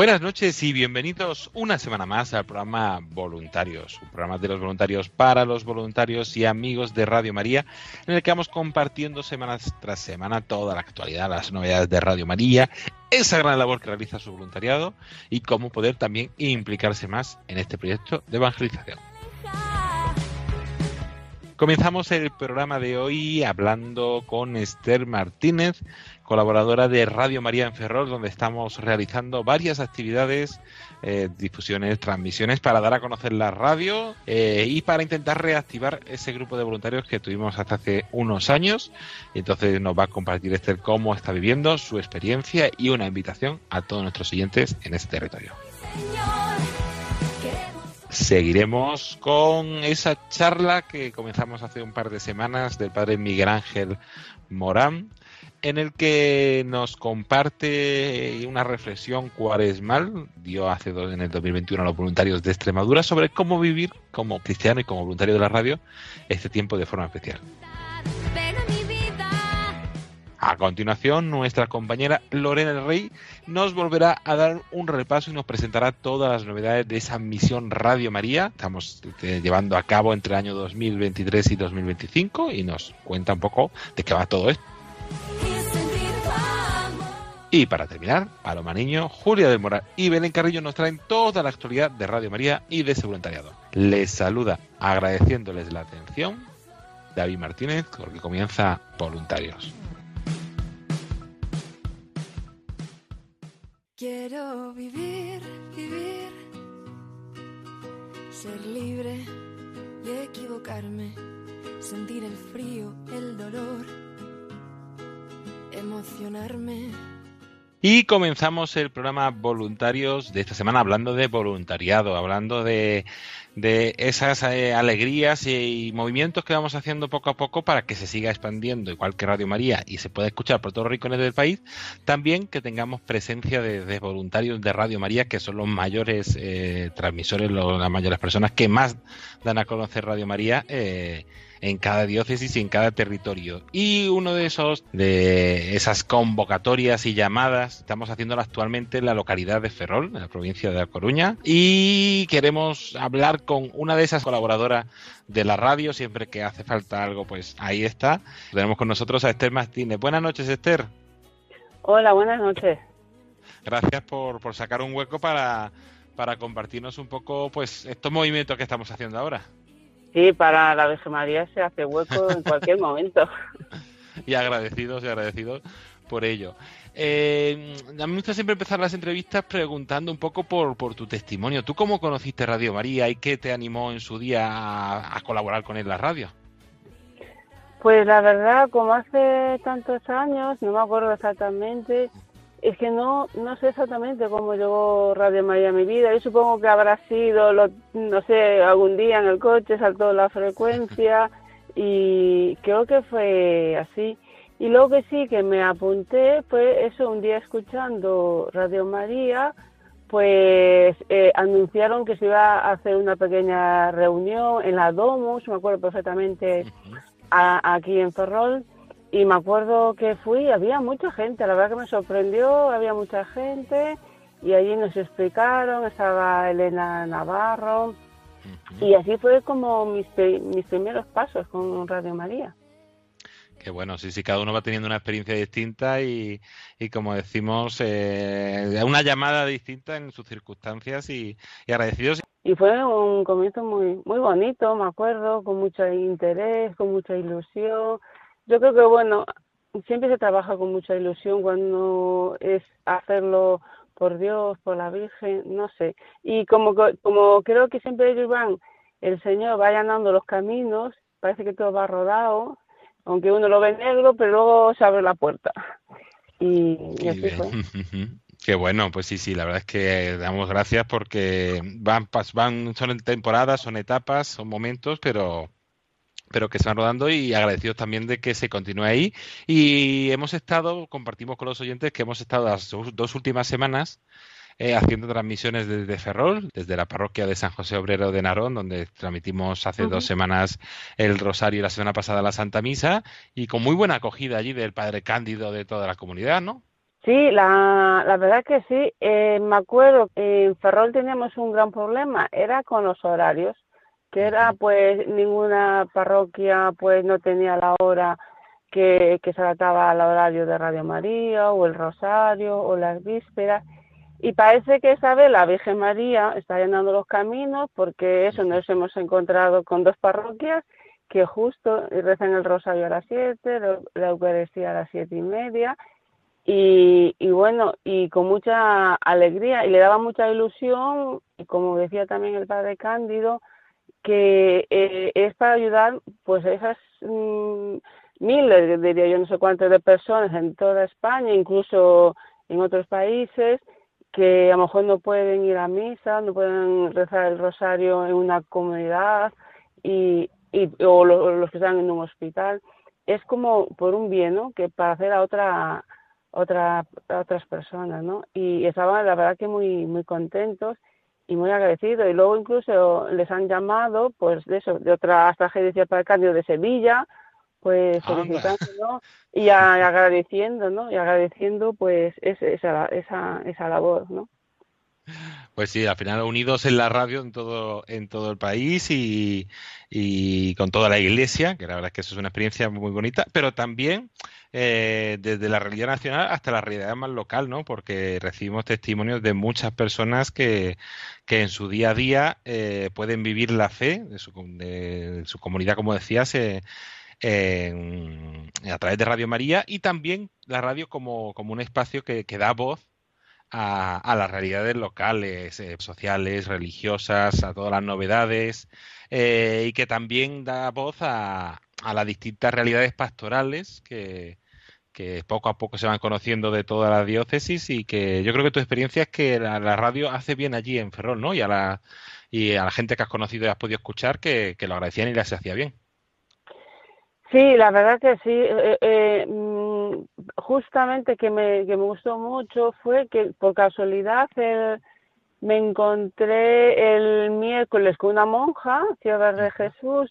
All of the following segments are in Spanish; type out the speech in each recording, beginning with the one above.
Buenas noches y bienvenidos una semana más al programa Voluntarios, un programa de los voluntarios para los voluntarios y amigos de Radio María, en el que vamos compartiendo semanas tras semana toda la actualidad, las novedades de Radio María, esa gran labor que realiza su voluntariado y cómo poder también implicarse más en este proyecto de evangelización. Comenzamos el programa de hoy hablando con Esther Martínez, colaboradora de Radio María en Ferrol, donde estamos realizando varias actividades, eh, difusiones, transmisiones para dar a conocer la radio eh, y para intentar reactivar ese grupo de voluntarios que tuvimos hasta hace unos años. Entonces nos va a compartir Esther cómo está viviendo, su experiencia y una invitación a todos nuestros siguientes en este territorio. Seguiremos con esa charla que comenzamos hace un par de semanas del padre Miguel Ángel Morán, en el que nos comparte una reflexión cuaresmal, dio hace dos, en el 2021 a los voluntarios de Extremadura, sobre cómo vivir como cristiano y como voluntario de la radio este tiempo de forma especial. A continuación, nuestra compañera Lorena Rey nos volverá a dar un repaso y nos presentará todas las novedades de esa misión Radio María. Estamos eh, llevando a cabo entre el año 2023 y 2025 y nos cuenta un poco de qué va todo esto. Y para terminar, Paloma Niño, Julia del Moral y Belén Carrillo nos traen toda la actualidad de Radio María y de ese voluntariado. Les saluda agradeciéndoles la atención David Martínez, porque comienza Voluntarios. Quiero vivir, vivir, ser libre de equivocarme, sentir el frío, el dolor, emocionarme. Y comenzamos el programa Voluntarios de esta semana hablando de voluntariado, hablando de, de esas eh, alegrías y, movimientos que vamos haciendo poco a poco para que se siga expandiendo, igual que Radio María, y se pueda escuchar por todos los rincones del país. También que tengamos presencia de, de voluntarios de Radio María, que son los mayores eh, transmisores, los- las mayores personas que más dan a conocer Radio María. eh, en cada diócesis y en cada territorio. Y uno de esos, de esas convocatorias y llamadas, estamos haciéndolo actualmente en la localidad de Ferrol, en la provincia de La Coruña, y queremos hablar con una de esas colaboradoras de la radio, siempre que hace falta algo, pues ahí está. Tenemos con nosotros a Esther Martínez. Buenas noches, Esther. Hola, buenas noches. Gracias por, por sacar un hueco para, para compartirnos un poco pues estos movimientos que estamos haciendo ahora. Sí, para la Virgen María se hace hueco en cualquier momento. y agradecidos y agradecidos por ello. Eh, a mí me gusta siempre empezar las entrevistas preguntando un poco por, por tu testimonio. ¿Tú cómo conociste Radio María y qué te animó en su día a, a colaborar con él en la radio? Pues la verdad, como hace tantos años, no me acuerdo exactamente, es que no no sé exactamente cómo llegó Radio María a mi vida. Yo supongo que habrá sido, lo- no sé, algún día en el coche saltó la frecuencia y creo que fue así. Y luego que sí, que me apunté, fue eso, un día escuchando Radio María, pues eh, anunciaron que se iba a hacer una pequeña reunión en la Domus, me acuerdo perfectamente, a- aquí en Ferrol y me acuerdo que fui, había mucha gente, la verdad que me sorprendió, había mucha gente y allí nos explicaron, estaba Elena Navarro y así fue como mis, mis primeros pasos con Radio María. Qué bueno, sí, sí, cada uno va teniendo una experiencia distinta y, y como decimos, eh, una llamada distinta en sus circunstancias y, y, agradecidos. Y fue un comienzo muy, muy bonito, me acuerdo, con mucho interés, con mucha ilusión. Yo creo que, bueno, siempre se trabaja con mucha ilusión cuando es hacerlo por Dios, por la Virgen, no sé. Y como, como creo que siempre ellos van, el Señor va allanando los caminos, parece que todo va rodado, aunque uno lo ve negro, pero luego se abre la puerta. Y, así fue. Qué bueno, pues sí, sí, la verdad es que damos gracias porque van, van, son temporadas, son etapas, son momentos, pero pero que se van rodando y agradecidos también de que se continúe ahí. Y hemos estado, compartimos con los oyentes que hemos estado las dos últimas semanas eh, haciendo transmisiones desde Ferrol, desde la parroquia de San José Obrero de Narón, donde transmitimos hace dos semanas el Rosario y la semana pasada la Santa Misa, y con muy buena acogida allí del Padre Cándido de toda la comunidad, ¿no? Sí, la, la verdad que sí. Eh, me acuerdo que en Ferrol teníamos un gran problema, era con los horarios, que era pues ninguna parroquia pues no tenía la hora que, que se adaptaba al horario de Radio María o el Rosario o las vísperas. Y parece que esa vez la Virgen María está llenando los caminos porque eso nos hemos encontrado con dos parroquias que justo rezan el rosario a las siete, la Eucaristía a las siete y media y, y, bueno, y con mucha alegría y le daba mucha ilusión y como decía también el padre Cándido, que eh, es para ayudar pues a esas mm, miles, diría yo no sé cuántas de personas en toda España, incluso en otros países, que a lo mejor no pueden ir a misa, no pueden rezar el rosario en una comunidad y, y o los, que están en un hospital. Es como por un bien, ¿no? Que para hacer a otra otra otras personas, ¿no? Y estaban la verdad que muy muy contentos y muy agradecidos y luego incluso les han llamado pues de eso de otras tragedias para el cambio de Sevilla pues felicitando y agradeciendo, ¿no? Y agradeciendo pues esa, esa, esa labor, ¿no? Pues sí, al final unidos en la radio en todo, en todo el país y, y, con toda la iglesia, que la verdad es que eso es una experiencia muy bonita, pero también eh, desde la realidad nacional hasta la realidad más local, ¿no? Porque recibimos testimonios de muchas personas que, que en su día a día eh, pueden vivir la fe de su, comunidad, como decías, eh, a través de Radio María y también la radio como, como un espacio que da voz a, a, las realidades locales, eh, sociales, religiosas, a todas las novedades eh, y que también da voz a, a, las distintas realidades pastorales que, que poco a poco se van conociendo de toda la diócesis y que yo creo que tu experiencia es que la, radio hace bien allí en Ferrol, ¿no? Y a la, y a la gente que has conocido y has podido escuchar que, lo agradecían y les hacía bien. Sí, la verdad que sí. Eh, eh, justamente que me, que me gustó mucho fue que por casualidad el, me encontré el miércoles con una monja, Ciudad de Jesús,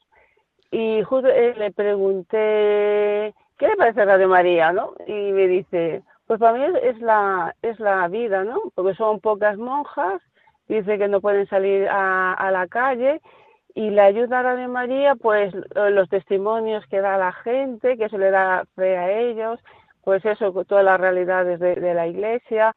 y justo eh, le pregunté, ¿qué le parece Radio María? ¿no? Y me dice, pues para mí es la, es la vida, ¿no? Porque son pocas monjas, dice que no pueden salir a, a la calle y la ayuda a María, pues los testimonios que da la gente, que se le da fe a ellos, pues eso, todas las realidades de, de la iglesia,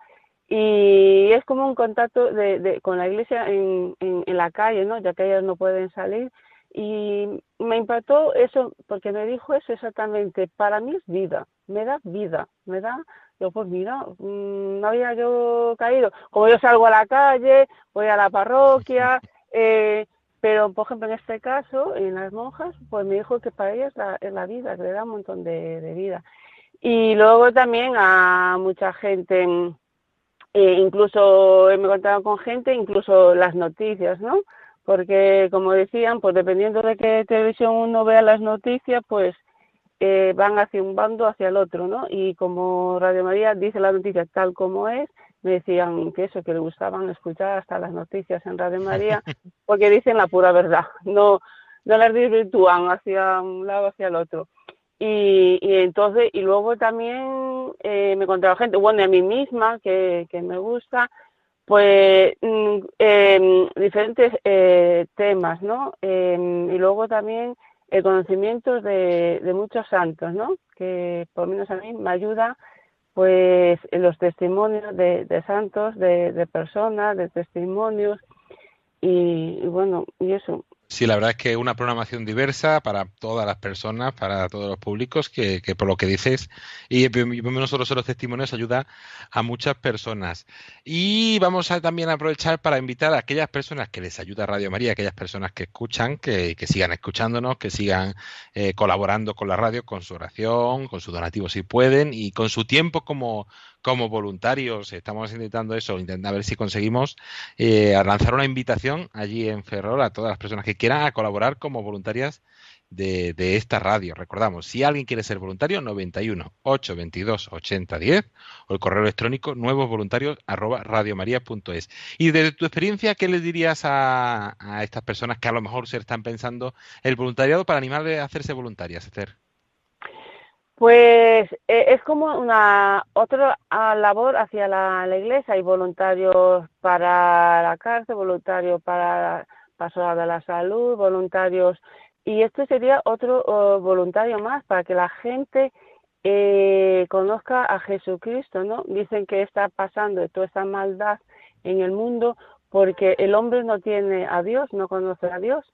y es como un contacto de, de, con la iglesia en, en, en, la calle, ¿no? Ya que ellos no pueden salir. Y me impactó eso, porque me dijo eso exactamente, para mí es vida, me da vida, me da, yo pues mira, mmm, no había yo caído, como yo salgo a la calle, voy a la parroquia, eh, pero, por ejemplo, en este caso, en las monjas, pues me dijo que para ellas la, es la vida, que le da un montón de, de vida. Y luego también a mucha gente, eh, incluso me he encontrado con gente, incluso las noticias, ¿no? Porque, como decían, pues dependiendo de qué televisión uno vea las noticias, pues eh, van hacia un bando, hacia el otro, ¿no? Y como Radio María dice la noticia tal como es, me decían que eso, que le gustaban escuchar hasta las noticias en Radio María, porque dicen la pura verdad, no, no las desvirtúan hacia un lado hacia el otro. Y, y entonces, y luego también eh, me he encontrado gente, bueno, a mí misma, que, que me gusta, pues em, diferentes eh, temas, ¿no? Em, y luego también el conocimiento de, de muchos santos, ¿no? Que por lo menos a mí me ayuda pues los testimonios de, de santos, de, de personas, de testimonios y, y bueno, y eso, Sí, la verdad es que una programación diversa para todas las personas, para todos los públicos, que, por lo que dices, y no solo son los testimonios, ayuda a muchas personas. Y vamos a también aprovechar para invitar a aquellas personas que les ayuda Radio María, aquellas personas que escuchan, que, que sigan escuchándonos, que sigan eh, colaborando con la radio, con su oración, con su donativo si pueden, y con su tiempo como como voluntarios. Estamos intentando eso, intentar ver si conseguimos eh, lanzar una invitación allí en Ferrol a todas las personas que quieran a colaborar como voluntarias de, esta radio. Recordamos, si alguien quiere ser voluntario, 91 822 8010 o el correo electrónico nuevos voluntarios arroba radiomaria.es. Y desde tu experiencia, ¿qué les dirías a, a, estas personas que a lo mejor se están pensando el voluntariado para animarles a hacerse voluntarias, Esther? Pues eh, es como una otra labor hacia la, iglesia. Hay voluntarios para la cárcel, voluntarios para pastoral de la salud, voluntarios. Y esto sería otro voluntario más para que la gente eh, conozca a Jesucristo, ¿no? Dicen que está pasando toda esta maldad en el mundo porque el hombre no tiene a Dios, no conoce a Dios.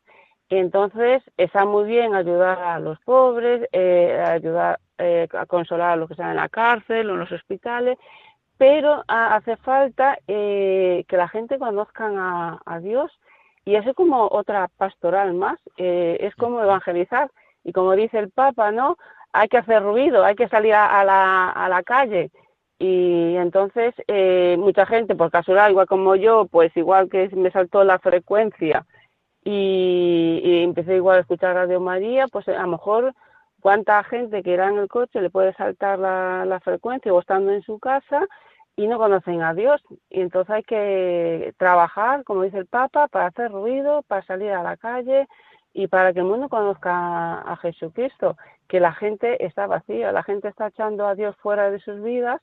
Entonces está muy bien ayudar a los pobres, eh, ayudar eh, a consolar a los que están en la cárcel o en los hospitales, pero a, hace falta eh, que la gente conozcan a, Dios y eso como otra pastoral más, eh, es como evangelizar y como dice el Papa, ¿no? Hay que hacer ruido, hay que salir a, a la, a la calle y entonces eh, mucha gente por casualidad, igual como yo, pues igual que me saltó la frecuencia, y, y, empecé igual a escuchar Radio María, pues a lo mejor cuánta gente que irá en el coche le puede saltar la, frecuencia o estando en su casa y no conocen a Dios. Y entonces hay que trabajar, como dice el Papa, para hacer ruido, para salir a la calle y para que el mundo conozca a Jesucristo, que la gente está vacía, la gente está echando a Dios fuera de sus vidas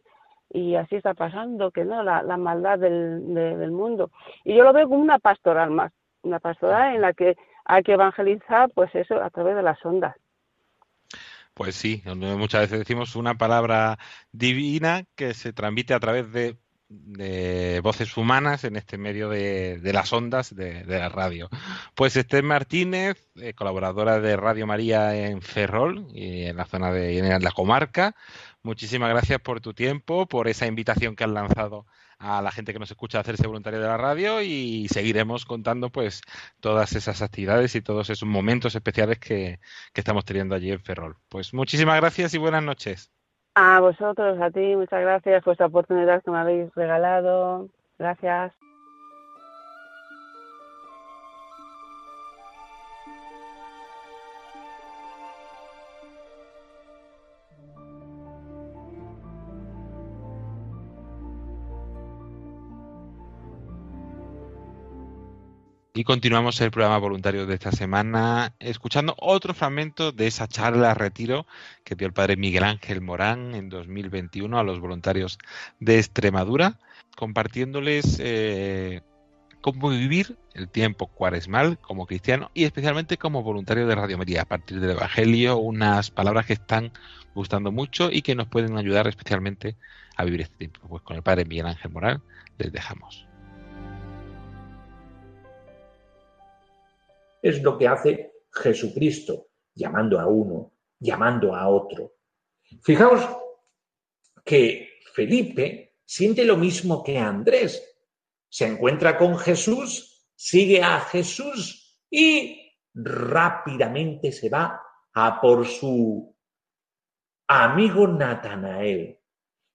y así está pasando, que no, la, la maldad del, de, del mundo. Y yo lo veo como una pastoral más, una pastoral en la que hay que evangelizar, pues eso, a través de las ondas. Pues sí, muchas veces decimos una palabra divina que se transmite a través de, de voces humanas en este medio de, las ondas de, de, la radio. Pues Esther Martínez, eh, colaboradora de Radio María en Ferrol y en la zona de en la comarca. Muchísimas gracias por tu tiempo, por esa invitación que has lanzado a la gente que nos escucha hacerse voluntaria de la radio y seguiremos contando pues todas esas actividades y todos esos momentos especiales que, que estamos teniendo allí en Ferrol. Pues muchísimas gracias y buenas noches. A vosotros, a ti, muchas gracias por esta oportunidad que me habéis regalado. Gracias. Y continuamos el programa voluntario de esta semana escuchando otro fragmento de esa charla retiro que dio el padre Miguel Ángel Morán en 2021 a los voluntarios de Extremadura, compartiéndoles eh, cómo vivir el tiempo cuaresmal como cristiano y especialmente como voluntario de Radio María a partir del Evangelio, unas palabras que están gustando mucho y que nos pueden ayudar especialmente a vivir este tiempo. Pues con el padre Miguel Ángel Morán les dejamos. Es lo que hace Jesucristo, llamando a uno, llamando a otro. Fijaos que Felipe siente lo mismo que Andrés. Se encuentra con Jesús, sigue a Jesús y rápidamente se va a por su amigo Natanael.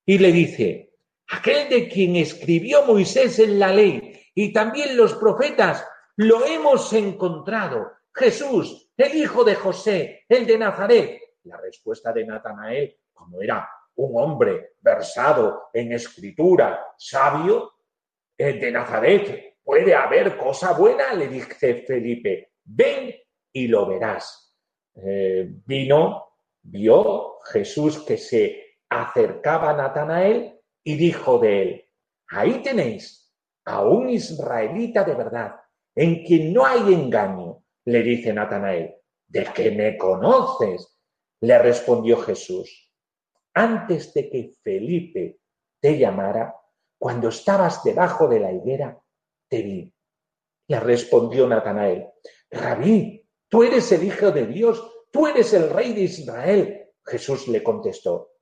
Y le dice, aquel de quien escribió Moisés en la ley y también los profetas, lo hemos encontrado. Jesús, el hijo de José, el de Nazaret. La respuesta de Natanael, como era un hombre versado en escritura, sabio, el de Nazaret, ¿puede haber cosa buena? Le dice Felipe, ven y lo verás. Eh, vino vio Jesús que se acercaba a Natanael y dijo de él, ahí tenéis a un israelita de verdad, en quien no hay engaño, le dice Natanael. ¿De qué me conoces? le respondió Jesús. Antes de que Felipe te llamara, cuando estabas debajo de la higuera, te vi. Le respondió Natanael, Rabí, tú eres el Hijo de Dios, tú eres el Rey de Israel. Jesús le contestó,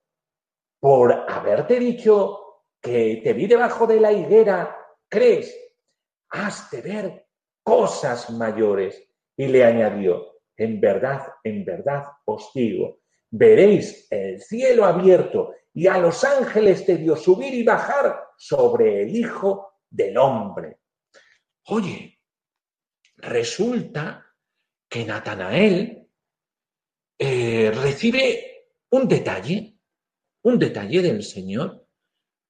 por haberte dicho que te vi debajo de la higuera, ¿crees? Has de ver cosas mayores. Y le añadió, en verdad, en verdad os digo, veréis el cielo abierto y a los ángeles de Dios subir y bajar sobre el Hijo del Hombre. Oye, resulta que Natanael eh, recibe un detalle, un detalle del Señor,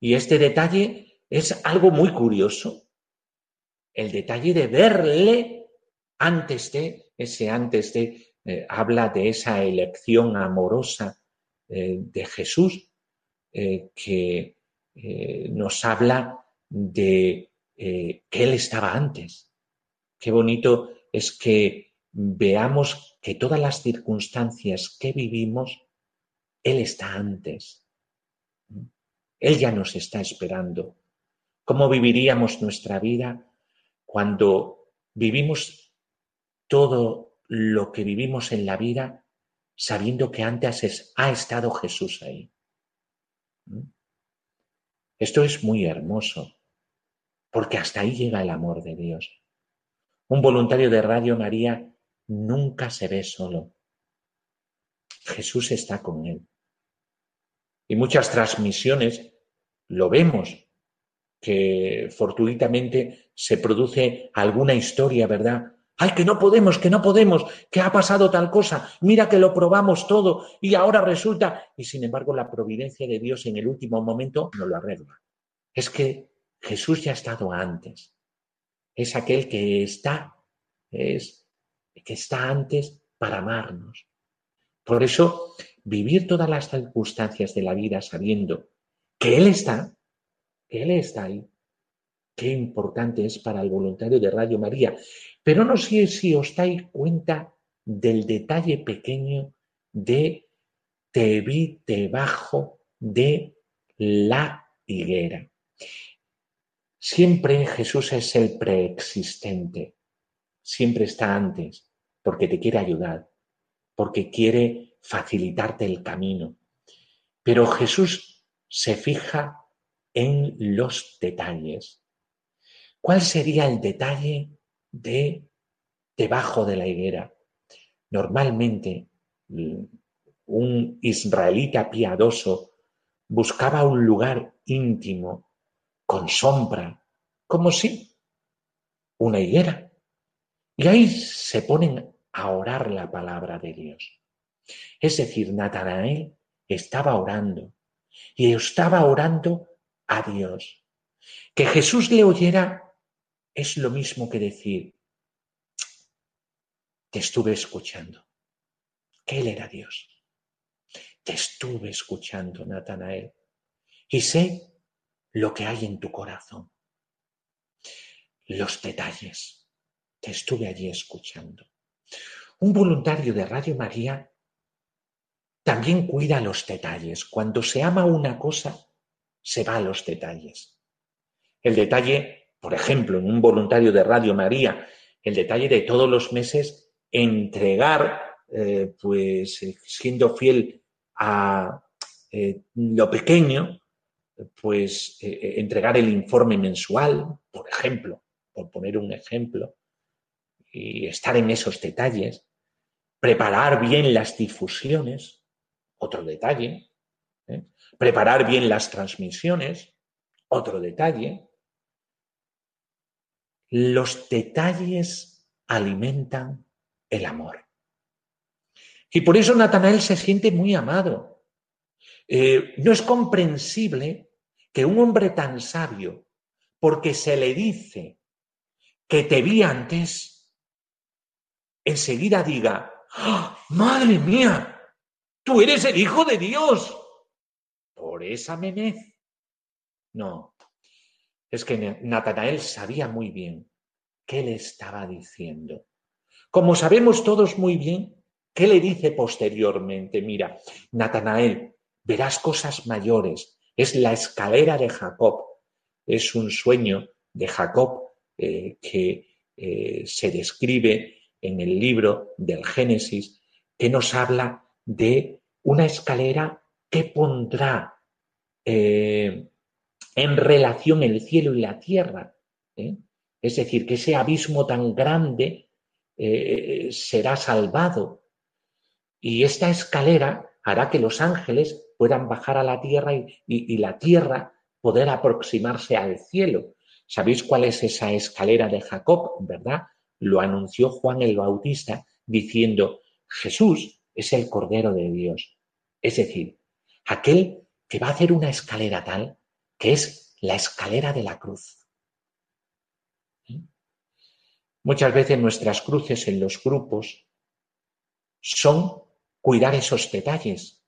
y este detalle es algo muy curioso, el detalle de verle antes de, ese antes de, eh, habla de esa elección amorosa eh, de Jesús, eh, que nos habla de que Él estaba antes. Qué bonito es que veamos que todas las circunstancias que vivimos, Él está antes. Él ya nos está esperando. ¿Cómo viviríamos nuestra vida cuando vivimos todo lo que vivimos en la vida sabiendo que antes ha estado Jesús ahí. ¿Mm? Esto es muy hermoso, porque hasta ahí llega el amor de Dios. Un voluntario de Radio María nunca se ve solo. Jesús está con él. Y muchas transmisiones lo vemos, que fortuitamente se produce alguna historia, ¿verdad? Ay, que no podemos, que no podemos, que ha pasado tal cosa, mira que lo probamos todo y ahora resulta, y sin embargo la providencia de Dios en el último momento no lo arregla. Es que Jesús ya ha estado antes. Es aquel que está, es que está antes para amarnos. Por eso, vivir todas las circunstancias de la vida sabiendo que Él está, Él está ahí, qué importante es para el voluntario de Radio María. Pero no sé si os dais cuenta del detalle pequeño de te vi debajo de la higuera. Siempre Jesús es el preexistente, siempre está antes, porque te quiere ayudar, porque quiere facilitarte el camino. Pero Jesús se fija en los detalles. ¿Cuál sería el detalle de debajo de la higuera? Normalmente un israelita piadoso buscaba un lugar íntimo, con sombra, como si una higuera. Y ahí se ponen a orar la palabra de Dios. Es decir, Natanael estaba orando y estaba orando a Dios. Que Jesús le oyera es lo mismo que decir, te estuve escuchando, que Él era Dios. Te estuve escuchando, Natanael, y sé lo que hay en tu corazón. Los detalles. Te estuve allí escuchando. Un voluntario de Radio María también cuida los detalles. Cuando se ama una cosa, se va a los detalles. El detalle por ejemplo, en un voluntario de Radio María, el detalle de todos los meses entregar, eh, pues eh, siendo fiel a eh, lo pequeño, pues entregar el informe mensual, por ejemplo, por poner un ejemplo, y estar en esos detalles, preparar bien las difusiones, otro detalle, preparar bien las transmisiones, otro detalle, los detalles alimentan el amor. Y por eso Natanael se siente muy amado. Eh, no es comprensible que un hombre tan sabio, porque se le dice que te vi antes, enseguida diga, ¡Ah, madre mía, tú eres el Hijo de Dios. Esa memez. No, es que Natanael sabía muy bien qué le estaba diciendo. Como sabemos todos muy bien, ¿qué le dice posteriormente? Mira, Natanael, verás cosas mayores. Es la escalera de Jacob. Es un sueño de Jacob eh, que eh, se describe en el libro del Génesis, que nos habla de una escalera que pondrá eh, en relación el cielo y la tierra. Es decir, que ese abismo tan grande eh, será salvado. Y esta escalera hará que los ángeles puedan bajar a la tierra y, la tierra poder aproximarse al cielo. ¿Sabéis cuál es esa escalera de Jacob, verdad? Lo anunció Juan el Bautista diciendo, Jesús es el Cordero de Dios. Es decir, aquel que va a hacer una escalera tal que es la escalera de la cruz. Muchas veces nuestras cruces en los grupos son cuidar esos detalles,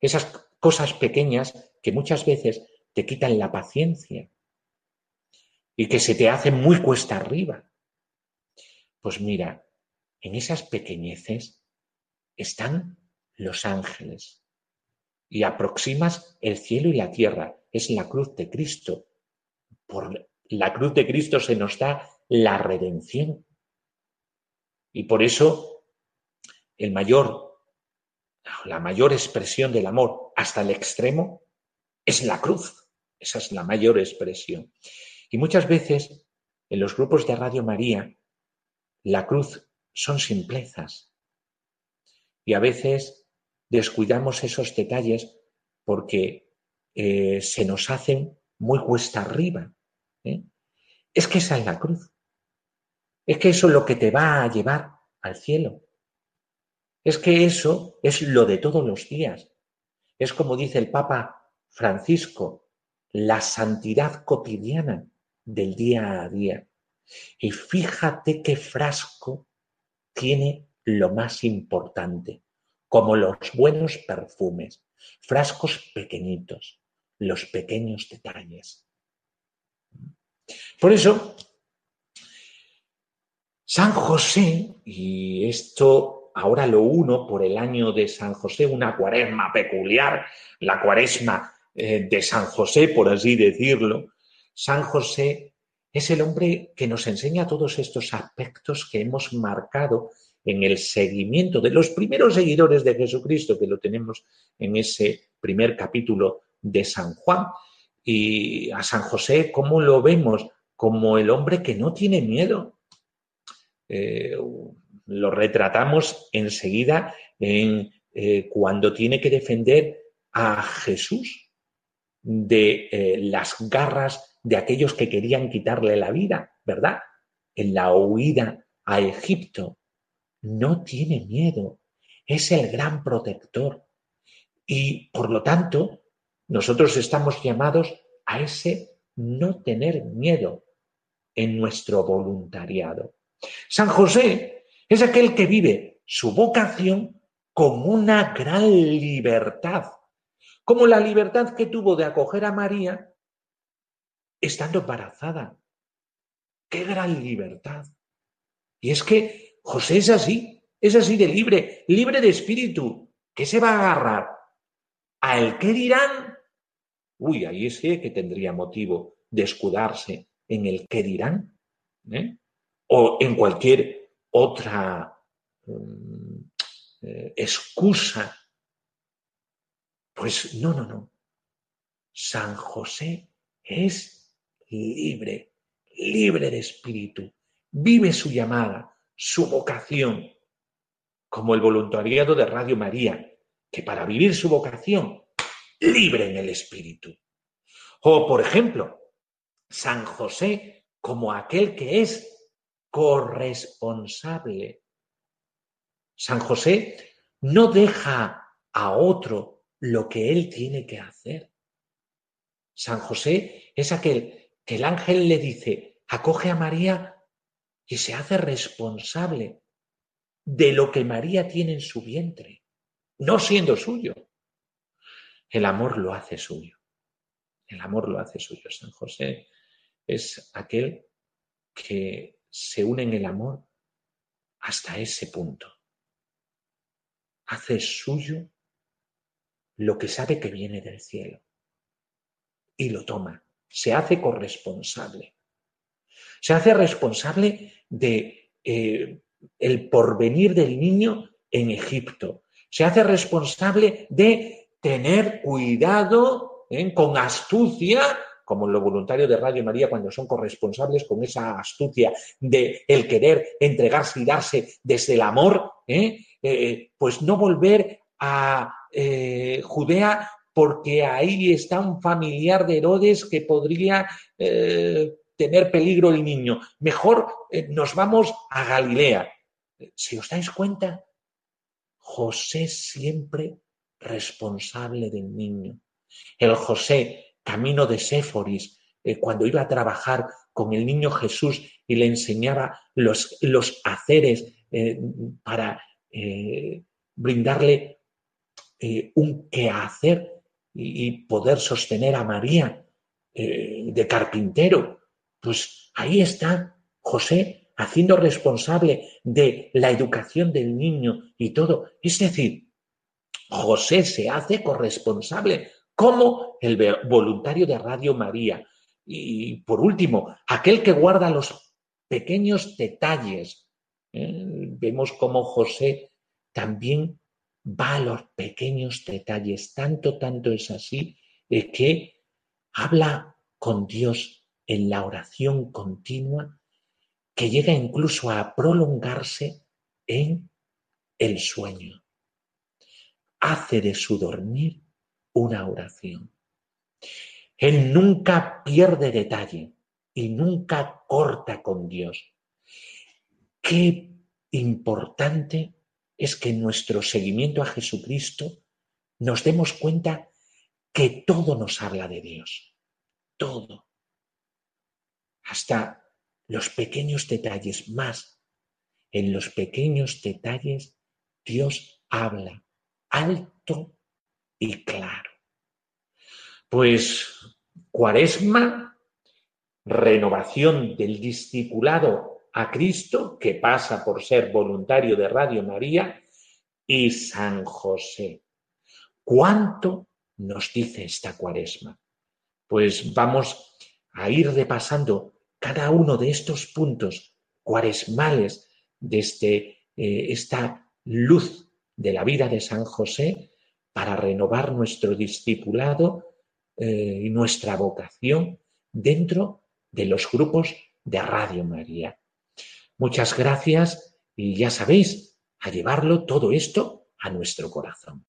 esas cosas pequeñas que muchas veces te quitan la paciencia y que se te hacen muy cuesta arriba. Pues mira, en esas pequeñeces están los ángeles y aproximas el cielo y la tierra. Es la cruz de Cristo. Por la cruz de Cristo se nos da la redención. Y por eso el mayor, la mayor expresión del amor hasta el extremo es la cruz. Esa es la mayor expresión. Y muchas veces en los grupos de Radio María, la cruz son simplezas. Y a veces descuidamos esos detalles porque eh, se nos hacen muy cuesta arriba. ¿eh? Es que esa es la cruz. Es que eso es lo que te va a llevar al cielo. Es que eso es lo de todos los días. Es como dice el Papa Francisco, la santidad cotidiana del día a día. Y fíjate qué frasco tiene lo más importante, como los buenos perfumes, frascos pequeñitos, los pequeños detalles. Por eso, San José, y esto ahora lo uno por el año de San José, una cuaresma peculiar, la cuaresma eh, de San José, por así decirlo, San José es el hombre que nos enseña todos estos aspectos que hemos marcado en el seguimiento de los primeros seguidores de Jesucristo, que lo tenemos en ese primer capítulo de San Juan. Y a San José, ¿cómo lo vemos? Como el hombre que no tiene miedo, eh, lo retratamos enseguida en, eh, cuando tiene que defender a Jesús de eh, las garras de aquellos que querían quitarle la vida, ¿verdad? En la huida a Egipto. No tiene miedo, es el gran protector. Y por lo tanto, nosotros estamos llamados a ese no tener miedo en nuestro voluntariado. San José es aquel que vive su vocación con una gran libertad, como la libertad que tuvo de acoger a María estando embarazada. ¡Qué gran libertad! Y es que José es así, es así de libre, libre de espíritu. ¿Qué se va a agarrar? ¿A el qué dirán? Uy, ahí sí que tendría motivo de escudarse en el qué dirán. ¿eh? o en cualquier otra mm, eh, excusa. Pues no, no, no. San José es libre, libre de espíritu. Vive su llamada, su vocación, como el voluntariado de Radio María, que para vivir su vocación, libre en el espíritu. O, por ejemplo, San José como aquel que es corresponsable. San José no deja a otro lo que él tiene que hacer. San José es aquel que el ángel le dice, acoge a María y se hace responsable de lo que María tiene en su vientre. no siendo suyo. El amor lo hace suyo. El amor lo hace suyo. San José es aquel que se une en el amor hasta ese punto. Hace suyo lo que sabe que viene del cielo y lo toma. Se hace corresponsable. Se hace responsable de eh, el porvenir del niño en Egipto. Se hace responsable de tener cuidado ¿eh? con astucia como los voluntarios de Radio María cuando son corresponsables con esa astucia de el querer entregarse y darse desde el amor, ¿eh? Eh, pues no volver a Judea porque ahí está un familiar de Herodes que podría tener peligro el niño. Mejor nos vamos a Galilea. Si os dais cuenta, José siempre responsable del niño. El José camino de Séforis, eh, cuando iba a trabajar con el niño Jesús y le enseñaba los, los haceres eh, para eh, brindarle un quehacer y, y, poder sostener a María de carpintero. Pues ahí está José haciendo responsable de la educación del niño y todo. Es decir, José se hace corresponsable como el voluntario de Radio María. Y por último, aquel que guarda los pequeños detalles. ¿eh? Vemos cómo José también va a los pequeños detalles. Tanto, tanto es así eh, que habla con Dios en la oración continua que llega incluso a prolongarse en el sueño. Hace de su dormir una oración. Él nunca pierde detalle y nunca corta con Dios. Qué importante es que en nuestro seguimiento a Jesucristo nos demos cuenta que todo nos habla de Dios. Todo. Hasta los pequeños detalles más. En los pequeños detalles Dios habla alto y claro. Pues cuaresma, renovación del discipulado a Cristo, que pasa por ser voluntario de Radio María, y San José. ¿Cuánto nos dice esta cuaresma? Pues vamos a ir repasando cada uno de estos puntos cuaresmales desde eh, esta luz de la vida de San José para renovar nuestro discipulado eh, y nuestra vocación dentro de los grupos de Radio María. Muchas gracias y ya sabéis, a llevarlo todo esto a nuestro corazón.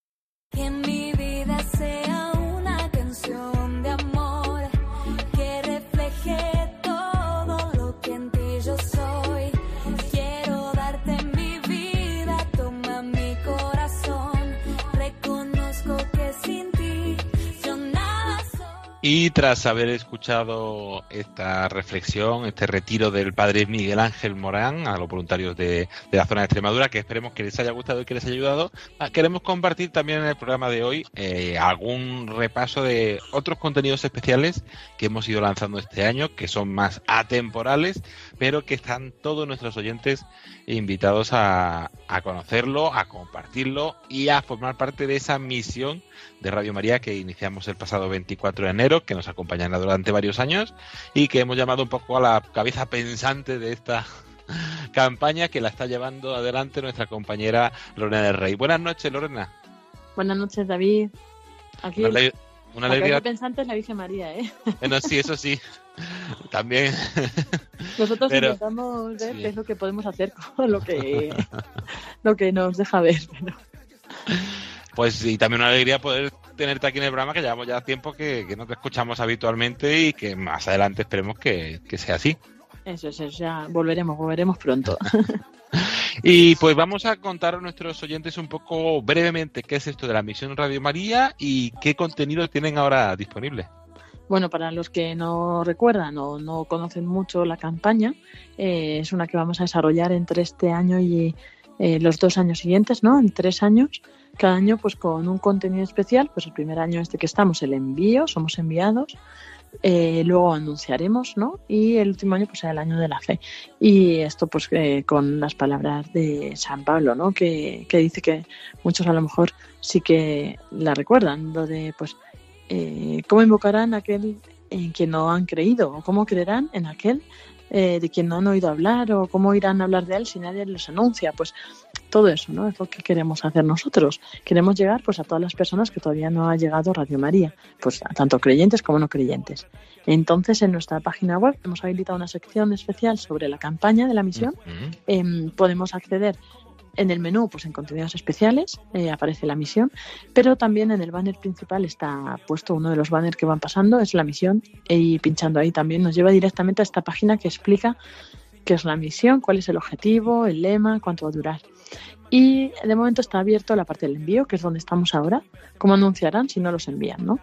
Y tras haber escuchado esta reflexión, este retiro del padre Miguel Ángel Morán a los voluntarios de, la zona de Extremadura, que esperemos que les haya gustado y que les haya ayudado, ah, queremos compartir también en el programa de hoy eh, algún repaso de otros contenidos especiales que hemos ido lanzando este año, que son más atemporales, pero que están todos nuestros oyentes invitados a, a conocerlo, a compartirlo y a formar parte de esa misión de Radio María que iniciamos el pasado 24 de enero, que nos acompañará durante varios años y que hemos llamado un poco a la cabeza pensante de esta campaña que la está llevando adelante nuestra compañera Lorena del Rey. Buenas noches, Lorena. Buenas noches, David. Aquí una, alegría. pensante es la Virgen María, ¿eh? Bueno, sí, eso sí. También. Nosotros intentamos ver qué es lo que podemos hacer con lo que, lo que nos deja ver. Pero... Pues y también una alegría poder tenerte aquí en el programa, que llevamos ya tiempo que, no te escuchamos habitualmente y que más adelante esperemos que, sea así. Eso, eso, ya volveremos, volveremos pronto. y pues vamos a contar a nuestros oyentes un poco brevemente qué es esto de la misión Radio María y qué contenido tienen ahora disponible. Bueno, para los que no recuerdan o no conocen mucho la campaña, eh, es una que vamos a desarrollar entre este año y eh, los dos años siguientes, ¿no? En tres años, cada año pues con un contenido especial, pues el primer año este que estamos, el envío, somos enviados, eh, luego anunciaremos, ¿no? Y el último año pues será el año de la fe. Y esto pues eh, con las palabras de San Pablo, ¿no? Que, que, dice que muchos a lo mejor sí que la recuerdan, lo de pues eh, cómo invocarán a aquel en quien no han creído o cómo creerán en aquel eh, de quien no han oído hablar o cómo irán a hablar de él si nadie les anuncia. Pues todo eso, ¿no? Es lo que queremos hacer nosotros. Queremos llegar pues a todas las personas que todavía no ha llegado Radio María, pues a tanto creyentes como no creyentes. Entonces, en nuestra página web hemos habilitado una sección especial sobre la campaña de la misión. eh, podemos acceder en el menú, pues en contenidos especiales, eh, aparece la misión, pero también en el banner principal está puesto uno de los banners que van pasando, es la misión, y pinchando ahí también nos lleva directamente a esta página que explica qué es la misión, cuál es el objetivo, el lema, cuánto va a durar. Y de momento está abierto la parte del envío, que es donde estamos ahora. ¿Cómo anunciarán si no los envían? ¿no?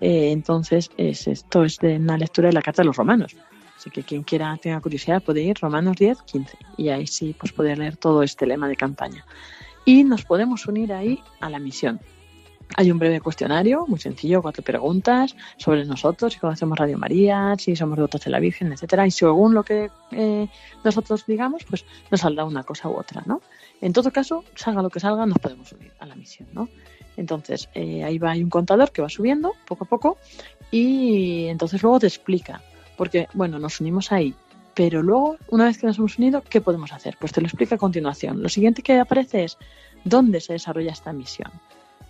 Eh, entonces, es, esto es de una lectura de la Carta de los Romanos. Así que quien quiera, tenga curiosidad, puede ir Romanos 10, 15. Y ahí sí, pues poder leer todo este lema de campaña. Y nos podemos unir ahí a la misión. Hay un breve cuestionario, muy sencillo, cuatro preguntas sobre nosotros, si conocemos Radio María, si somos devotos de la Virgen, etcétera. Y según lo que eh, nosotros digamos, pues nos saldrá una cosa u otra, ¿no? En todo caso, salga lo que salga, nos podemos unir a la misión, ¿no? Entonces, eh, ahí va, hay un contador que va subiendo poco a poco y entonces luego te explica, porque, bueno, nos unimos ahí, pero luego, una vez que nos hemos unido, ¿qué podemos hacer? Pues te lo explico a continuación. Lo siguiente que aparece es dónde se desarrolla esta misión.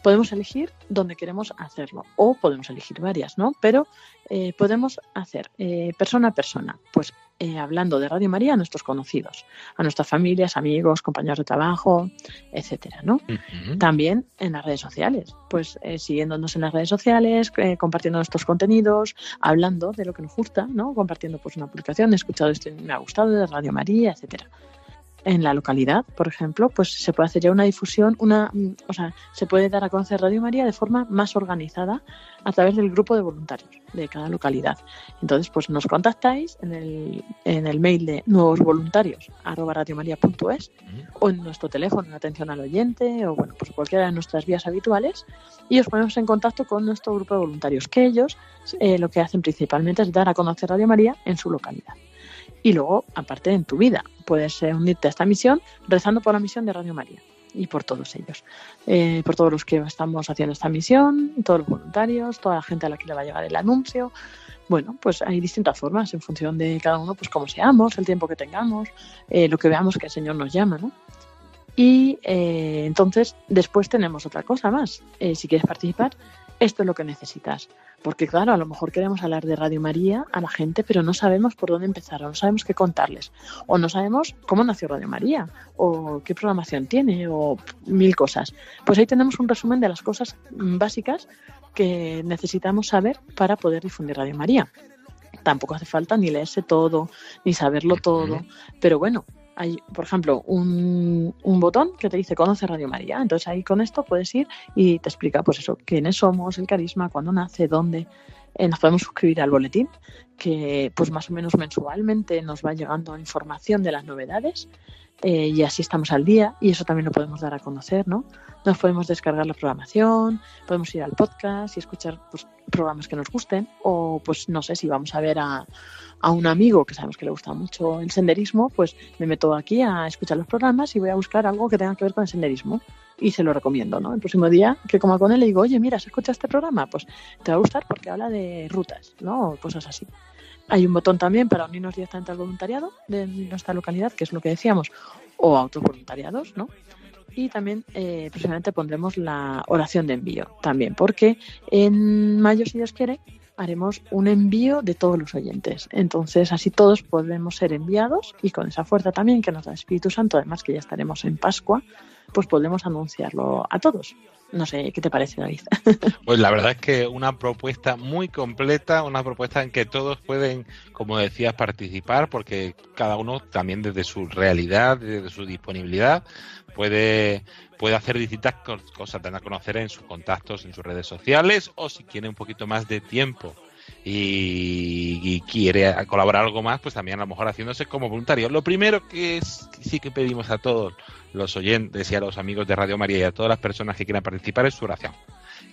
Podemos elegir dónde queremos hacerlo o podemos elegir varias, ¿no? Pero eh, podemos hacer eh, persona a persona, pues eh, hablando de Radio María a nuestros conocidos, a nuestras familias, amigos, compañeros de trabajo, etcétera, ¿no? Uh -huh. También en las redes sociales, pues eh, siguiéndonos en las redes sociales, eh, compartiendo nuestros contenidos, hablando de lo que nos gusta, ¿no? Compartiendo pues una publicación, he escuchado esto y me ha gustado de Radio María, etcétera en la localidad, por ejemplo, pues se puede hacer ya una difusión, una, o sea, se puede dar a conocer Radio María de forma más organizada a través del grupo de voluntarios de cada localidad. Entonces, pues nos contactáis en el, en el mail de nuevos voluntarios o en nuestro teléfono en atención al oyente o bueno, pues cualquiera de nuestras vías habituales y os ponemos en contacto con nuestro grupo de voluntarios, que ellos eh, lo que hacen principalmente es dar a conocer Radio María en su localidad. Y luego, aparte, en tu vida, puedes eh, unirte a esta misión rezando por la misión de Radio María y por todos ellos, eh, por todos los que estamos haciendo esta misión, todos los voluntarios, toda la gente a la que le va a llegar el anuncio. Bueno, pues hay distintas formas en función de cada uno, pues cómo seamos, el tiempo que tengamos, eh, lo que veamos que el Señor nos llama, ¿no? Y entonces después tenemos otra cosa más. Si quieres participar, esto es lo que necesitas. Porque claro, a lo mejor queremos hablar de Radio María a la gente, pero no sabemos por dónde empezar, o no sabemos qué contarles, o no sabemos cómo nació Radio María, o qué programación tiene, o mil cosas. Pues ahí tenemos un resumen de las cosas básicas que necesitamos saber para poder difundir Radio María. Tampoco hace falta ni leerse todo, ni saberlo todo, pero bueno, hay, por ejemplo, un, un, botón que te dice Conoce Radio María. Entonces ahí con esto puedes ir y te explica, pues eso, quiénes somos, el carisma, cuándo nace, dónde. Eh, nos podemos suscribir al boletín, que pues más o menos mensualmente nos va llegando información de las novedades eh, y así estamos al día y eso también lo podemos dar a conocer, ¿no? Nos podemos descargar la programación, podemos ir al podcast y escuchar pues, programas que nos gusten o pues no sé si vamos a ver a, a un amigo que sabemos que le gusta mucho el senderismo, pues me meto aquí a escuchar los programas y voy a buscar algo que tenga que ver con el senderismo y se lo recomiendo, ¿no? El próximo día que coma con él le digo, oye, mira, ¿se escucha este programa? Pues te va a gustar porque habla de rutas, ¿no? O cosas así. Hay un botón también para unirnos directamente al voluntariado de nuestra localidad, que es lo que decíamos, o a otros voluntariados, ¿no? Y también eh, próximamente pondremos la oración de envío también, porque en mayo, si Dios quiere, haremos un envío de todos los oyentes. Entonces, así todos podemos ser enviados y con esa fuerza también que nos da el Espíritu Santo, además que ya estaremos en Pascua, pues podemos anunciarlo a todos. No sé, ¿qué te parece, David? Pues la verdad es que una propuesta muy completa, una propuesta en que todos pueden, como decías, participar, porque cada uno también desde su realidad, desde su disponibilidad, puede, puede hacer distintas cosas, dan a conocer en sus contactos, en sus redes sociales, o si quiere un poquito más de tiempo y, quiere colaborar algo más, pues también a lo mejor haciéndose como voluntario. Lo primero que sí que pedimos a todos los oyentes y a los amigos de Radio María y a todas las personas que quieran participar es su oración.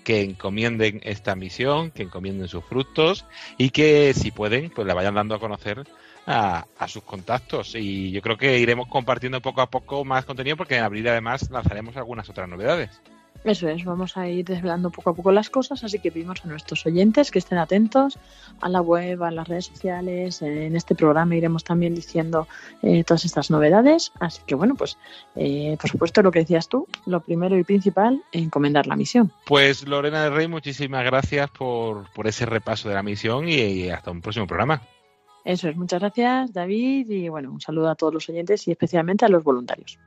Que encomienden esta misión, que encomienden sus frutos y que si pueden, pues le vayan dando a conocer a, a, sus contactos. Y yo creo que iremos compartiendo poco a poco más contenido porque en abril además lanzaremos algunas otras novedades. Eso es, vamos a ir desvelando poco a poco las cosas, así que pedimos a nuestros oyentes que estén atentos a la web, a las redes sociales. En este programa iremos también diciendo eh, todas estas novedades. Así que bueno, pues eh, por supuesto lo que decías tú, lo primero y principal, encomendar la misión. Pues Lorena del Rey, muchísimas gracias por, por ese repaso de la misión y hasta un próximo programa. Eso es, muchas gracias David y bueno, un saludo a todos los oyentes y especialmente a los voluntarios.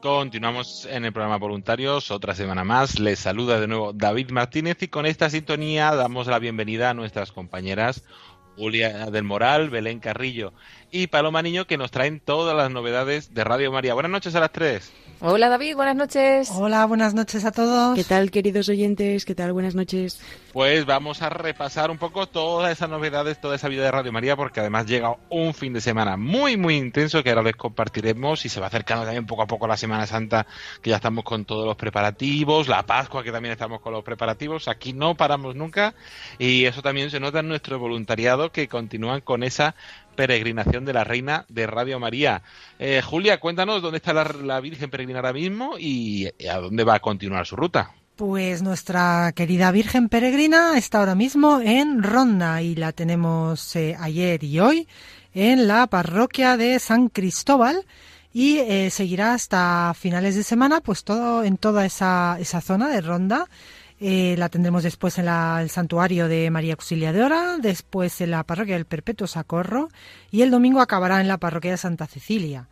Continuamos en el programa Voluntarios, otra semana más. Les saluda de nuevo David Martínez y con esta sintonía damos la bienvenida a nuestras compañeras Julia del Moral, Belén Carrillo y Paloma Niño que nos traen todas las novedades de Radio María. Buenas noches a las tres. Hola David, buenas noches. Hola, buenas noches a todos. ¿Qué tal queridos oyentes? ¿Qué tal? Buenas noches. Pues vamos a repasar un poco todas esas novedades, toda esa vida de Radio María, porque además llega un fin de semana muy, muy intenso que ahora les compartiremos y se va acercando también poco a poco la Semana Santa, que ya estamos con todos los preparativos, la Pascua, que también estamos con los preparativos. Aquí no paramos nunca y eso también se nota en nuestro voluntariado que continúan con esa peregrinación de la Reina de Radio María. Eh, Julia, cuéntanos dónde está la, Virgen peregrina ahora mismo y a dónde va a continuar su ruta. Pues nuestra querida Virgen Peregrina está ahora mismo en Ronda y la tenemos eh, ayer y hoy en la parroquia de San Cristóbal y eh, seguirá hasta finales de semana pues todo en toda esa, esa zona de Ronda eh, la tendremos después en el santuario de María Auxiliadora, después en la parroquia del Perpetuo Socorro y el domingo acabará en la parroquia de Santa Cecilia.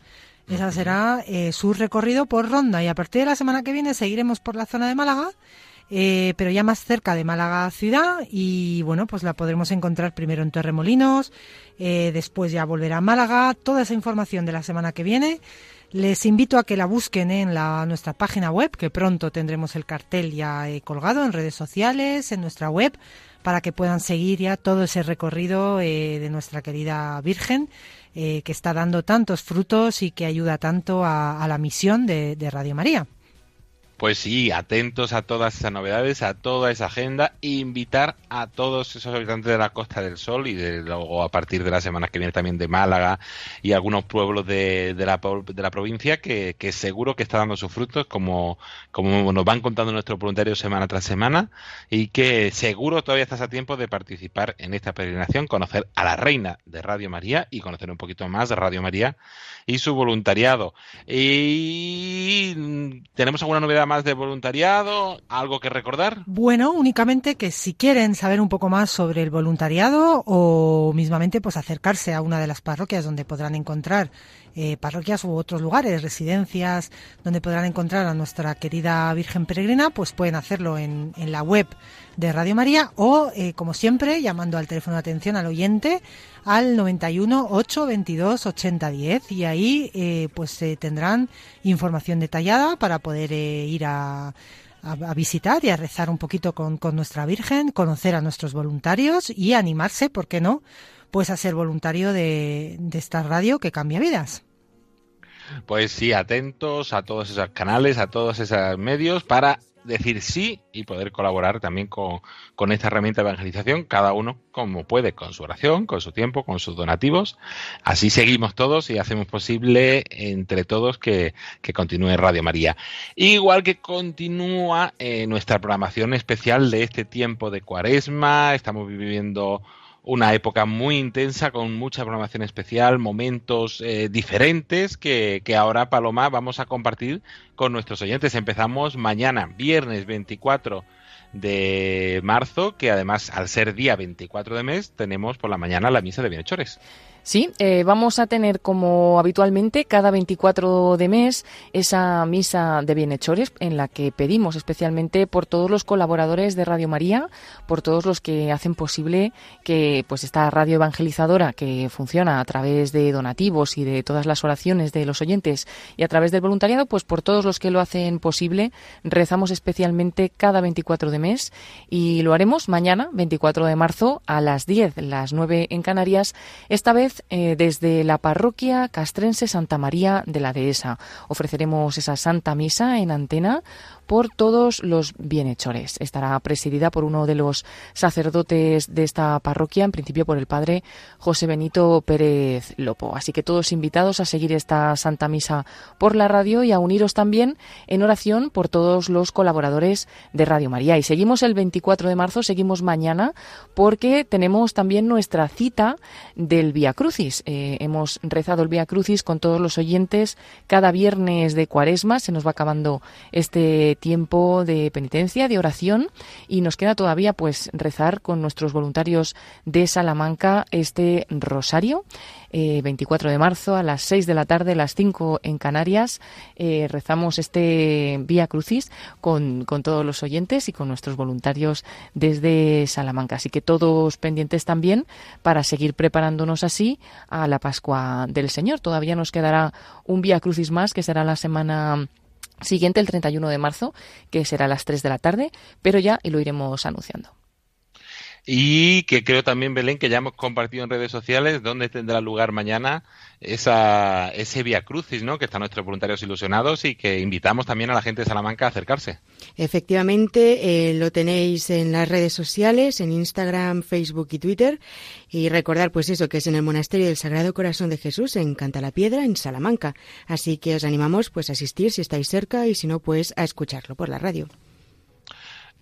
Ese será eh, su recorrido por Ronda y a partir de la semana que viene seguiremos por la zona de Málaga, eh, pero ya más cerca de Málaga ciudad y bueno, pues la podremos encontrar primero en Torremolinos, después ya volverá a Málaga, toda esa información de la semana que viene les invito a que la busquen en la, nuestra página web, que pronto tendremos el cartel ya eh, colgado en redes sociales, en nuestra web, para que puedan seguir ya todo ese recorrido eh, de nuestra querida Virgen, eh, que está dando tantos frutos y que ayuda tanto a, la misión de Radio María. Pues sí, atentos a todas esas novedades, a toda esa agenda e invitar a todos esos habitantes de la Costa del Sol y de, luego a partir de la semana que viene también de Málaga y algunos pueblos de, de, la, de la, provincia que, que, seguro que está dando sus frutos como, como nos van contando nuestros voluntarios semana tras semana y que seguro todavía estás a tiempo de participar en esta peregrinación, conocer a la reina de Radio María y conocer un poquito más de Radio María y su voluntariado. Y tenemos alguna novedad más de voluntariado, algo que recordar. Bueno, únicamente que si quieren saber un poco más sobre el voluntariado o mismamente pues acercarse a una de las parroquias donde podrán encontrar eh, parroquias u otros lugares, residencias, donde podrán encontrar a nuestra querida Virgen Peregrina, pues pueden hacerlo en, en la web de Radio María o, eh, como siempre, llamando al teléfono de atención al oyente al 91 822 8010 y ahí eh, pues eh, tendrán información detallada para poder ir a, a, visitar y a rezar un poquito con, con nuestra Virgen, conocer a nuestros voluntarios y animarse, ¿por qué no?, pues a ser voluntario de, esta radio que cambia vidas. Pues sí, atentos a todos esos canales, a todos esos medios para decir sí y poder colaborar también con, esta herramienta de evangelización, cada uno como puede, con su oración, con su tiempo, con sus donativos. Así seguimos todos y hacemos posible entre todos que, continúe Radio María. Igual que continúa eh, nuestra programación especial de este tiempo de cuaresma, estamos viviendo una época muy intensa con mucha programación especial, momentos eh, diferentes que, que, ahora, Paloma, vamos a compartir con nuestros oyentes. Empezamos mañana, viernes 24 de marzo, que además al ser día 24 de mes tenemos por la mañana la misa de bienhechores. Sí, eh, vamos a tener como habitualmente cada 24 de mes esa misa de bienhechores en la que pedimos especialmente por todos los colaboradores de Radio María, por todos los que hacen posible que pues esta radio evangelizadora que funciona a través de donativos y de todas las oraciones de los oyentes y a través del voluntariado, pues por todos los que lo hacen posible, rezamos especialmente cada 24 de mes y lo haremos mañana, 24 de marzo, a las 10, las 9 en Canarias, esta vez eh, desde la parroquia castrense Santa María de la Dehesa. Ofreceremos esa Santa Misa en antena por todos los bienhechores. Estará presidida por uno de los sacerdotes de esta parroquia, en principio por el padre José Benito Pérez Lopo. Así que todos invitados a seguir esta Santa Misa por la radio y a uniros también en oración por todos los colaboradores de Radio María. Y seguimos el 24 de marzo, seguimos mañana, porque tenemos también nuestra cita del Via Crucis. Eh, hemos rezado el Via Crucis con todos los oyentes cada viernes de Cuaresma. Se nos va acabando este tiempo de penitencia, de oración y nos queda todavía pues rezar con nuestros voluntarios de Salamanca este rosario. 24 eh, de marzo a las 6 de la tarde, las 5 en Canarias, eh, rezamos este Vía Crucis con, con todos los oyentes y con nuestros voluntarios desde Salamanca. Así que todos pendientes también para seguir preparándonos así a la Pascua del Señor. Todavía nos quedará un Vía Crucis más que será la semana siguiente, el 31 de marzo, que será a las 3 de la tarde, pero ya y lo iremos anunciando. Y que creo también, Belén, que ya hemos compartido en redes sociales donde tendrá lugar mañana esa, ese Via Crucis, ¿no? Que están nuestros voluntarios ilusionados y que invitamos también a la gente de Salamanca a acercarse. Efectivamente, eh, lo tenéis en las redes sociales, en Instagram, Facebook y Twitter. Y recordar, pues eso, que es en el Monasterio del Sagrado Corazón de Jesús, en Canta la Piedra, en Salamanca. Así que os animamos, pues, a asistir si estáis cerca y si no, pues, a escucharlo por la radio.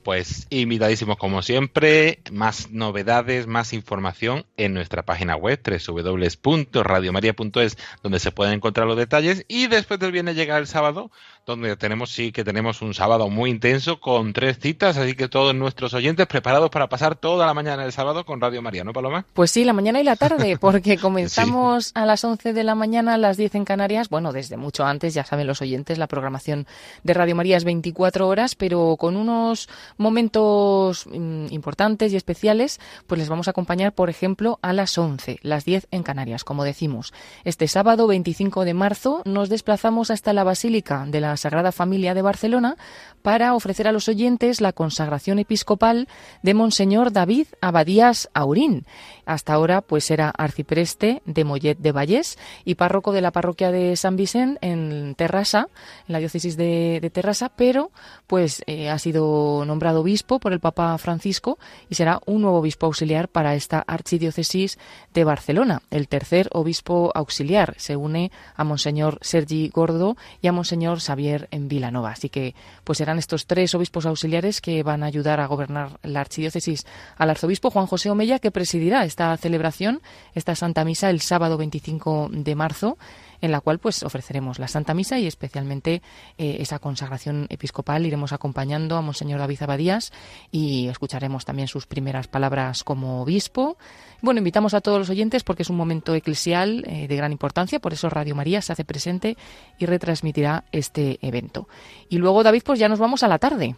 Pues invitadísimos como siempre, más novedades, más información en nuestra página web www.radiomaria.es donde se pueden encontrar los detalles. Y después del viernes llega el sábado donde tenemos sí que tenemos un sábado muy intenso con tres citas, así que todos nuestros oyentes preparados para pasar toda la mañana del sábado con Radio María, ¿no, Paloma? Pues sí, la mañana y la tarde, porque comenzamos a las 11 de la mañana, a las 10 en Canarias, bueno, desde mucho antes, ya saben los oyentes, la programación de Radio María es 24 horas, pero con unos momentos mm, importantes y especiales, pues les vamos a acompañar, por ejemplo, a las 11, las 10 en Canarias, como decimos. Este sábado 25 de marzo nos desplazamos hasta la Basílica de la Sagrada Familia de Barcelona para ofrecer a los oyentes la consagración episcopal de Monseñor David Abadías Aurín. Hasta ahora pues era arcipreste de Mollet de Vallés y párroco de la parroquia de San Vicente en Terrassa, en la diócesis de, de Terrassa, pero pues eh, ha sido nombrado obispo por el Papa Francisco y será un nuevo obispo auxiliar para esta archidiócesis de Barcelona. El tercer obispo auxiliar se une a Monseñor Sergi Gordo y a Monseñor Xavier en Vilanova. Así que pues serán estos tres obispos auxiliares que van a ayudar a gobernar la archidiócesis al arzobispo Juan José Omella, que presidirá esta celebración, esta Santa Misa, el sábado 25 de marzo en la cual pues ofreceremos la Santa Misa y especialmente eh, esa consagración episcopal. Iremos acompañando a Monseñor David Abadías y escucharemos también sus primeras palabras como obispo. Bueno, invitamos a todos los oyentes porque es un momento eclesial eh, de gran importancia, por eso Radio María se hace presente y retransmitirá este evento. Y luego, David, pues ya nos vamos a la tarde.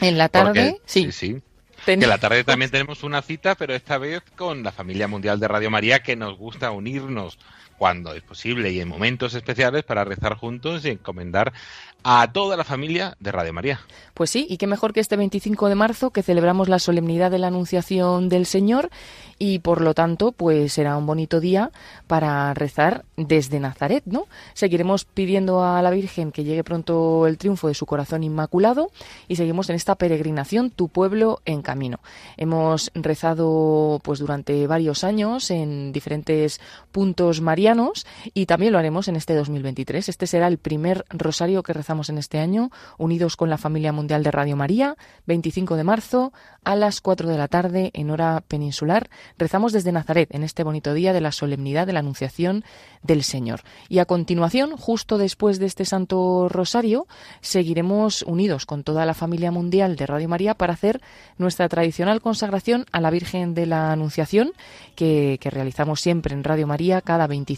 En la tarde, sí. sí. En la tarde también tenemos una cita, pero esta vez con la familia mundial de Radio María que nos gusta unirnos cuando es posible y en momentos especiales para rezar juntos y encomendar a toda la familia de Radio María. Pues sí, y qué mejor que este 25 de marzo que celebramos la solemnidad de la Anunciación del Señor y por lo tanto pues será un bonito día para rezar desde Nazaret, ¿no? Seguiremos pidiendo a la Virgen que llegue pronto el triunfo de su corazón inmaculado y seguimos en esta peregrinación Tu pueblo en camino. Hemos rezado pues durante varios años en diferentes puntos marianos y también lo haremos en este 2023. Este será el primer rosario que rezamos en este año, unidos con la familia mundial de Radio María, 25 de marzo a las 4 de la tarde en hora peninsular. Rezamos desde Nazaret en este bonito día de la solemnidad de la Anunciación del Señor. Y a continuación, justo después de este Santo Rosario, seguiremos unidos con toda la familia mundial de Radio María para hacer nuestra tradicional consagración a la Virgen de la Anunciación, que, que realizamos siempre en Radio María cada 25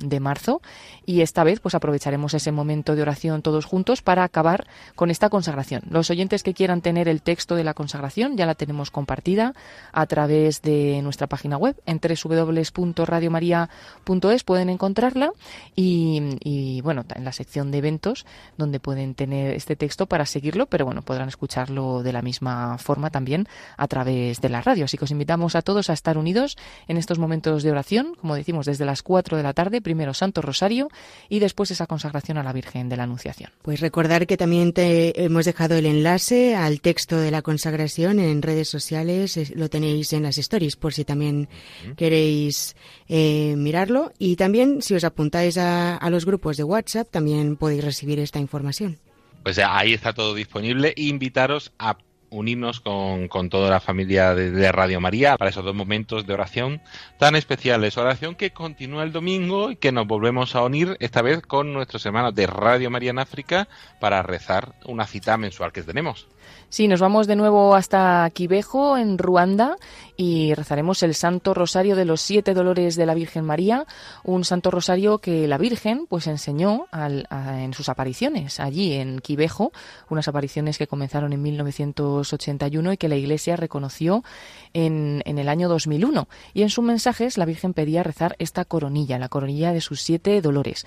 de marzo. Y esta vez, pues aprovecharemos ese momento de oración todos juntos para acabar con esta consagración. Los oyentes que quieran tener el texto de la consagración ya la tenemos compartida a través de nuestra página web en www.radiomaria.es pueden encontrarla y, bueno, en la sección de eventos donde pueden tener este texto para seguirlo, pero bueno, podrán escucharlo de la misma forma también a través de la radio. Así que os invitamos a todos a estar unidos en estos momentos de oración, como decimos, desde las 4 de la tarde, primero Santo Rosario y después esa consagración a la Virgen de la Anunciación. Pues recordar que también te hemos dejado el enlace al texto de la consagración en redes sociales, lo tenéis en las stories por si también queréis eh, mirarlo y también si os apuntáis a, a los grupos de WhatsApp también podéis recibir esta información. Pues ahí está todo disponible. Invitaros a unirnos con, con, toda la familia de, de, Radio María para esos dos momentos de oración tan especiales. Oración que continúa el domingo y que nos volvemos a unir esta vez con nuestros hermanos de Radio María en África para rezar una cita mensual que tenemos. Sí, nos vamos de nuevo hasta Quibejo, en Ruanda, y rezaremos el Santo Rosario de los Siete Dolores de la Virgen María, un Santo Rosario que la Virgen pues enseñó al, a, en sus apariciones allí en Quibejo, unas apariciones que comenzaron en 1981 y que la Iglesia reconoció en, en el año 2001. Y en sus mensajes la Virgen pedía rezar esta coronilla, la coronilla de sus siete dolores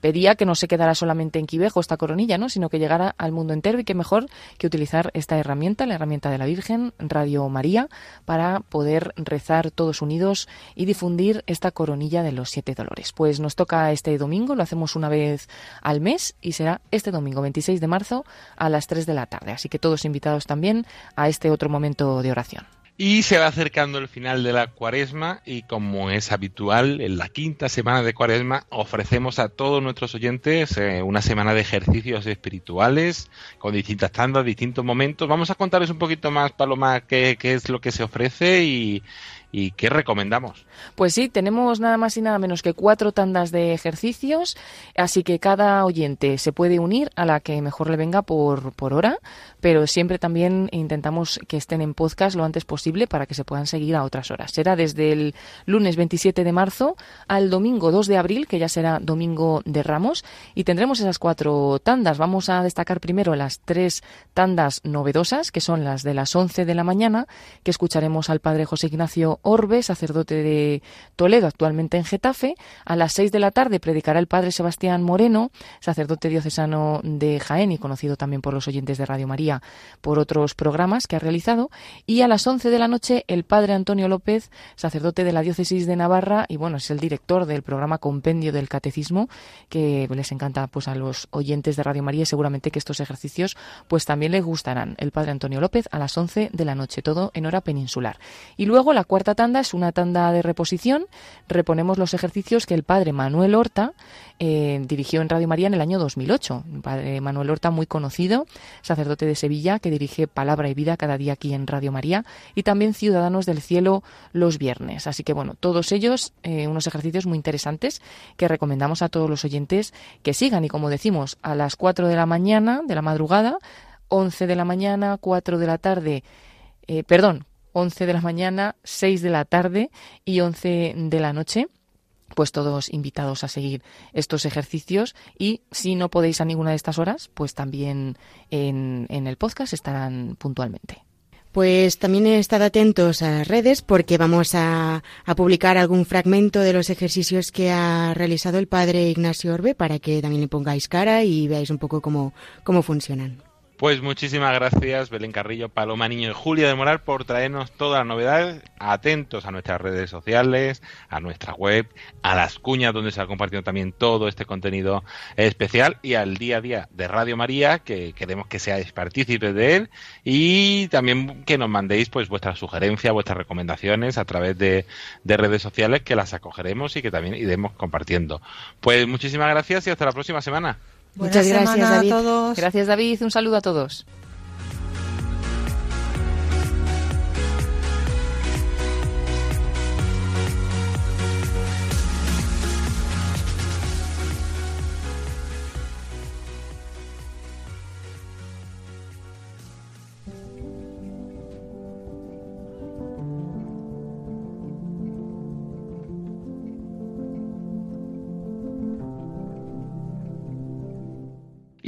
pedía que no se quedara solamente en Quivejo esta coronilla, ¿no? sino que llegara al mundo entero y que mejor que utilizar esta herramienta, la herramienta de la Virgen, Radio María, para poder rezar todos unidos y difundir esta coronilla de los siete dolores. Pues nos toca este domingo, lo hacemos una vez al mes y será este domingo 26 de marzo a las 3 de la tarde. Así que todos invitados también a este otro momento de oración. Y se va acercando el final de la cuaresma y como es habitual, en la quinta semana de cuaresma ofrecemos a todos nuestros oyentes eh, una semana de ejercicios espirituales con distintas tandas, distintos momentos. Vamos a contarles un poquito más, Paloma, qué, qué es lo que se ofrece y, ¿Y qué recomendamos? Pues sí, tenemos nada más y nada menos que cuatro tandas de ejercicios, así que cada oyente se puede unir a la que mejor le venga por, por hora, pero siempre también intentamos que estén en podcast lo antes posible para que se puedan seguir a otras horas. Será desde el lunes 27 de marzo al domingo 2 de abril, que ya será domingo de Ramos, y tendremos esas cuatro tandas. Vamos a destacar primero las tres tandas novedosas, que son las de las 11 de la mañana, que escucharemos al padre José Ignacio Orbe, sacerdote de Toledo, actualmente en Getafe. A las seis de la tarde predicará el padre Sebastián Moreno, sacerdote diocesano de Jaén y conocido también por los oyentes de Radio María por otros programas que ha realizado. Y a las once de la noche el padre Antonio López, sacerdote de la diócesis de Navarra y bueno, es el director del programa Compendio del Catecismo, que les encanta pues a los oyentes de Radio María y seguramente que estos ejercicios pues también les gustarán. El padre Antonio López a las once de la noche, todo en hora peninsular. Y luego la cuarta tanda es una tanda de reposición. Reponemos los ejercicios que el padre Manuel Horta eh, dirigió en Radio María en el año 2008. El padre Manuel Horta, muy conocido, sacerdote de Sevilla, que dirige Palabra y Vida cada día aquí en Radio María, y también Ciudadanos del Cielo los viernes. Así que, bueno, todos ellos, eh, unos ejercicios muy interesantes que recomendamos a todos los oyentes que sigan. Y como decimos, a las 4 de la mañana, de la madrugada, 11 de la mañana, 4 de la tarde, eh, perdón, 11 de la mañana, 6 de la tarde y 11 de la noche pues todos invitados a seguir estos ejercicios y si no podéis a ninguna de estas horas, pues también en, en el podcast estarán puntualmente. Pues también estad atentos a las redes porque vamos a, a, publicar algún fragmento de los ejercicios que ha realizado el padre Ignacio Orbe para que también le pongáis cara y veáis un poco cómo, cómo funcionan. Pues muchísimas gracias, Belén Carrillo, Paloma Niño y Julia de Moral, por traernos todas las novedades. Atentos a nuestras redes sociales, a nuestra web, a las cuñas donde se ha compartido también todo este contenido especial y al día a día de Radio María, que queremos que seáis partícipes de él y también que nos mandéis pues vuestras sugerencias, vuestras recomendaciones a través de, de redes sociales que las acogeremos y que también iremos compartiendo. Pues muchísimas gracias y hasta la próxima semana. Muchas gracias, semana a David. todos. Gracias, David. Un saludo a todos.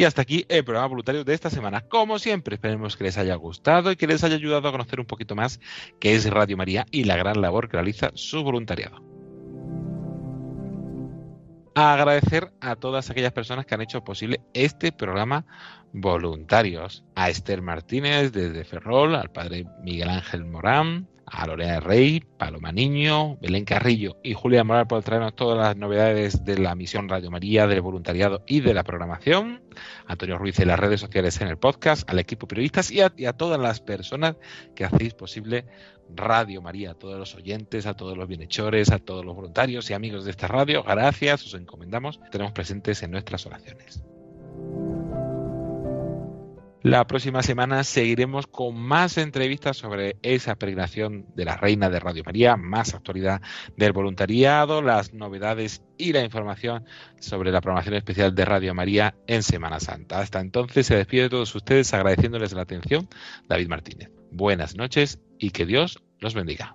Y hasta aquí el programa voluntario de esta semana. Como siempre, esperemos que les haya gustado y que les haya ayudado a conocer un poquito más qué es Radio María y la gran labor que realiza su voluntariado. Agradecer a todas aquellas personas que han hecho posible este programa voluntarios. A Esther Martínez desde Ferrol, al padre Miguel Ángel Morán, a Lorena Rey, Paloma Niño, Belén Carrillo y Julia Moral por traernos todas las novedades de la misión Radio María, del voluntariado y de la programación. Antonio Ruiz en las redes sociales en el podcast, al equipo periodistas y a, y a todas las personas que hacéis posible Radio María, a todos los oyentes, a todos los bienhechores, a todos los voluntarios y amigos de esta radio. Gracias, os encomendamos, tenemos presentes en nuestras oraciones. La próxima semana seguiremos con más entrevistas sobre esa peregrinación de la Reina de Radio María, más actualidad del voluntariado, las novedades y la información sobre la programación especial de Radio María en Semana Santa. Hasta entonces se despide de todos ustedes agradeciéndoles la atención, David Martínez. Buenas noches y que Dios los bendiga.